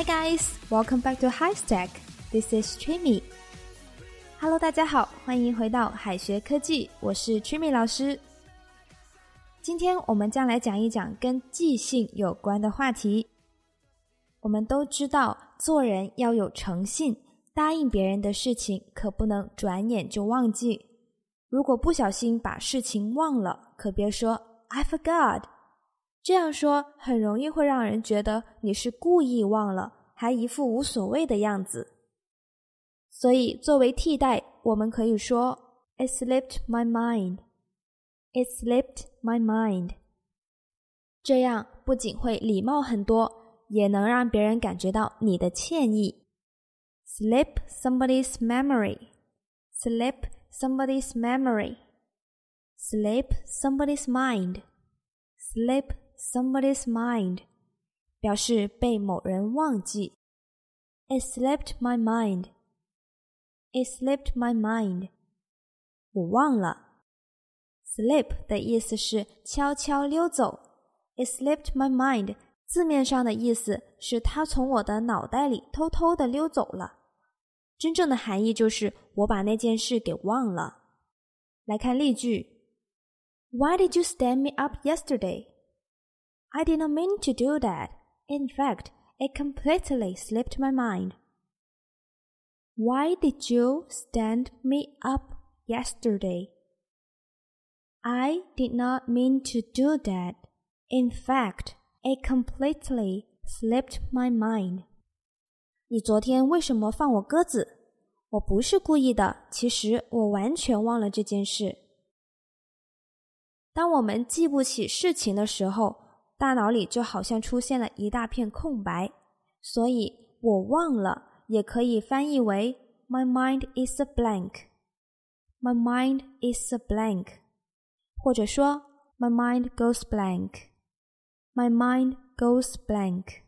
Hi guys, welcome back to High Stack. This is Trimmy. Hello，大家好，欢迎回到海学科技，我是 Trimmy 老师。今天我们将来讲一讲跟记性有关的话题。我们都知道，做人要有诚信，答应别人的事情可不能转眼就忘记。如果不小心把事情忘了，可别说 I forgot。这样说很容易会让人觉得你是故意忘了，还一副无所谓的样子。所以作为替代，我们可以说 It slipped my mind。It slipped my mind。这样不仅会礼貌很多。也能让别人感觉到你的歉意。Slip somebody's memory, slip somebody's memory, slip somebody's mind, slip somebody's mind，表示被某人忘记。It slipped my mind. It slipped my mind. 我忘了。Slip 的意思是悄悄溜走。It slipped my mind 字面上的意思是他从我的脑袋里偷偷的溜走了，真正的含义就是我把那件事给忘了。来看例句：Why did you stand me up yesterday? I did not mean to do that. In fact, it completely slipped my mind. Why did you stand me up yesterday? I did not mean to do that. In fact, It completely slipped my mind. 你昨天为什么放我鸽子？我不是故意的，其实我完全忘了这件事。当我们记不起事情的时候， 大脑里就好像出现了一大片空白，所以我忘了也可以翻译为 My mind is a blank. My mind is a blank，或者说 My mind goes blank。My mind goes blank。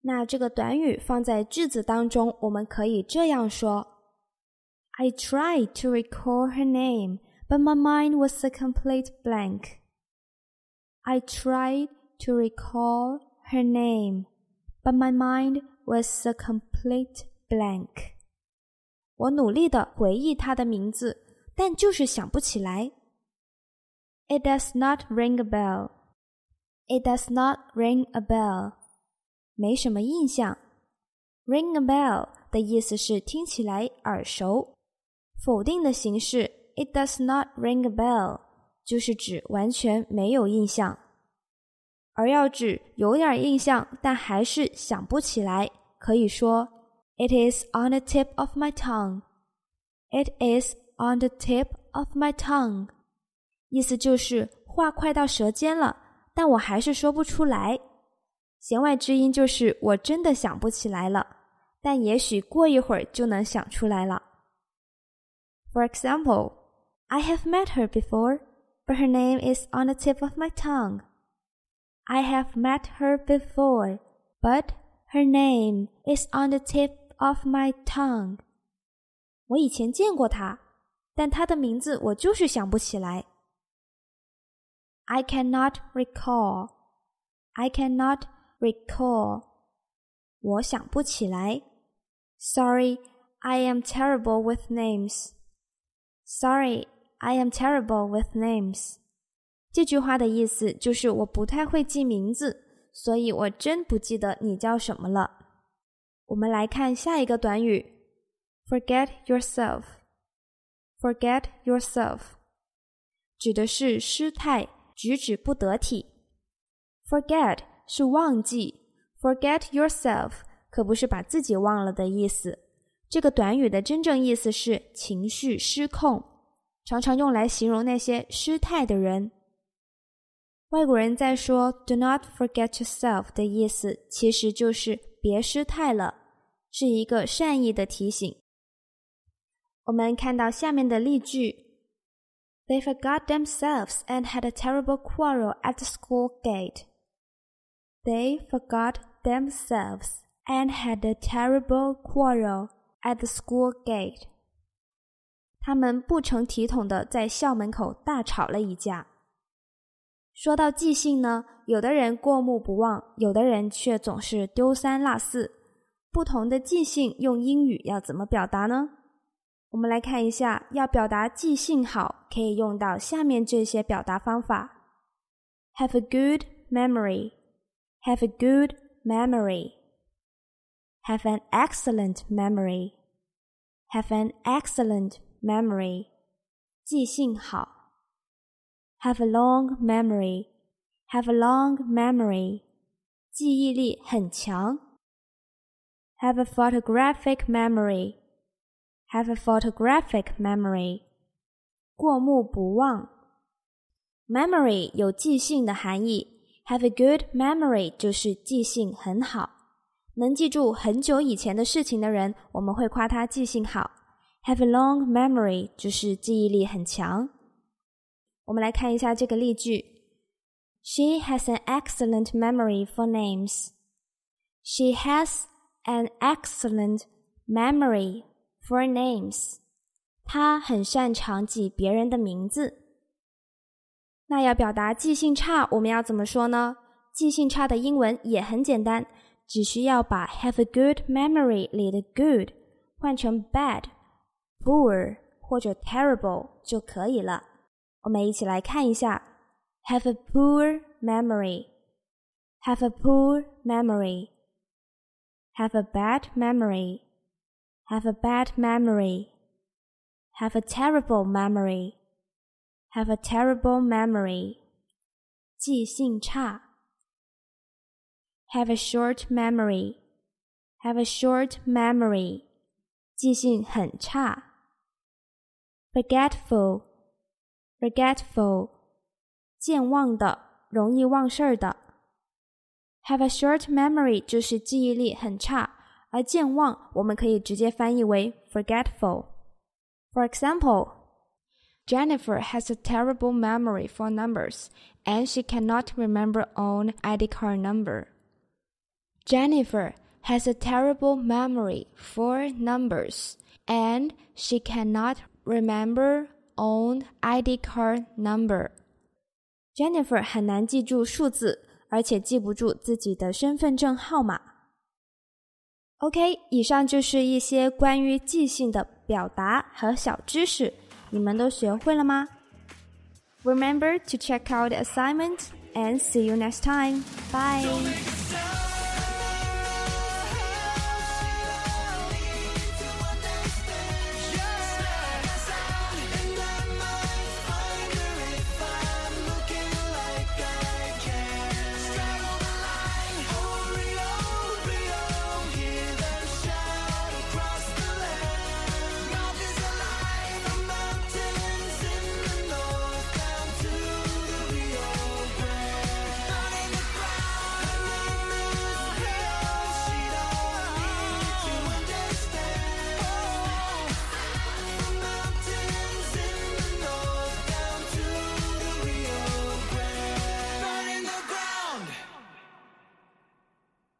那这个短语放在句子当中，我们可以这样说：I tried to recall her name, but my mind was a complete blank. I tried to recall her name, but my mind was a complete blank. 我努力的回忆她的名字，但就是想不起来。It does not ring a bell. It does not ring a bell，没什么印象。Ring a bell 的意思是听起来耳熟。否定的形式，It does not ring a bell， 就是指完全没有印象。而要指有点印象，但还是想不起来，可以说 It is on the tip of my tongue。It is on the tip of my tongue，意思就是话快到舌尖了。但我还是说不出来。弦外之音就是我真的想不起来了，但也许过一会儿就能想出来了。For example, I have met her before, but her name is on the tip of my tongue. I have met her before, but her name is on the tip of my tongue. 我以前见过她，但她的名字我就是想不起来。I cannot recall. I cannot recall. 我想不起来。Sorry, I am terrible with names. Sorry, I am terrible with names. 这句话的意思就是我不太会记名字，所以我真不记得你叫什么了。我们来看下一个短语，forget yourself。forget yourself 指的是失态。举止不得体。Forget 是忘记，Forget yourself 可不是把自己忘了的意思。这个短语的真正意思是情绪失控，常常用来形容那些失态的人。外国人在说 “Do not forget yourself” 的意思，其实就是别失态了，是一个善意的提醒。我们看到下面的例句。They forgot themselves and had a terrible quarrel at the school gate. They forgot themselves and had a terrible quarrel at the school gate. 他们不成体统的在校门口大吵了一架。说到记性呢，有的人过目不忘，有的人却总是丢三落四。不同的记性用英语要怎么表达呢？我们来看一下，要表达记性好，可以用到下面这些表达方法：have a good memory，have a good memory，have an excellent memory，have an excellent memory，记性好。have a long memory, have a long memory，记忆力很强。have a photographic memory, have a photographic memory，过目不忘。memory 有记性的含义，have a good memory 就是记性很好，能记住很久以前的事情的人，我们会夸他记性好。 have a long memory 就是记忆力很强。我们来看一下这个例句：She has an excellent memory for names. She has an excellent memory for names. 她很擅长记别人的名字。那要表达记性差，我们要怎么说呢？记性差的英文也很简单，只需要把 have a good memory 里的 good 换成 bad、 poor 或者 terrible 就可以了。我们一起来看一下：have a poor memory，have a poor memory，have a bad memory，have a bad memory，have a terrible memory，have a terrible memory，记性差；have a short memory，have a short memory，记性很差 ；forgetful。forgetful，健忘的，容易忘事儿的。Have a short memory 就是记忆力很差，而健忘我们可以直接翻译为 forgetful。For example, Jennifer has a terrible memory for numbers, and she cannot remember own ID card number. Jennifer has a terrible memory for numbers, and she cannot remember own ID card number. Jennifer 很难记住数字，而且记不住自己的身份证号码。OK，以上就是一些关于记性的表达和小知识，你们都学会了吗？Remember to check out the assignment and see you next time. Bye.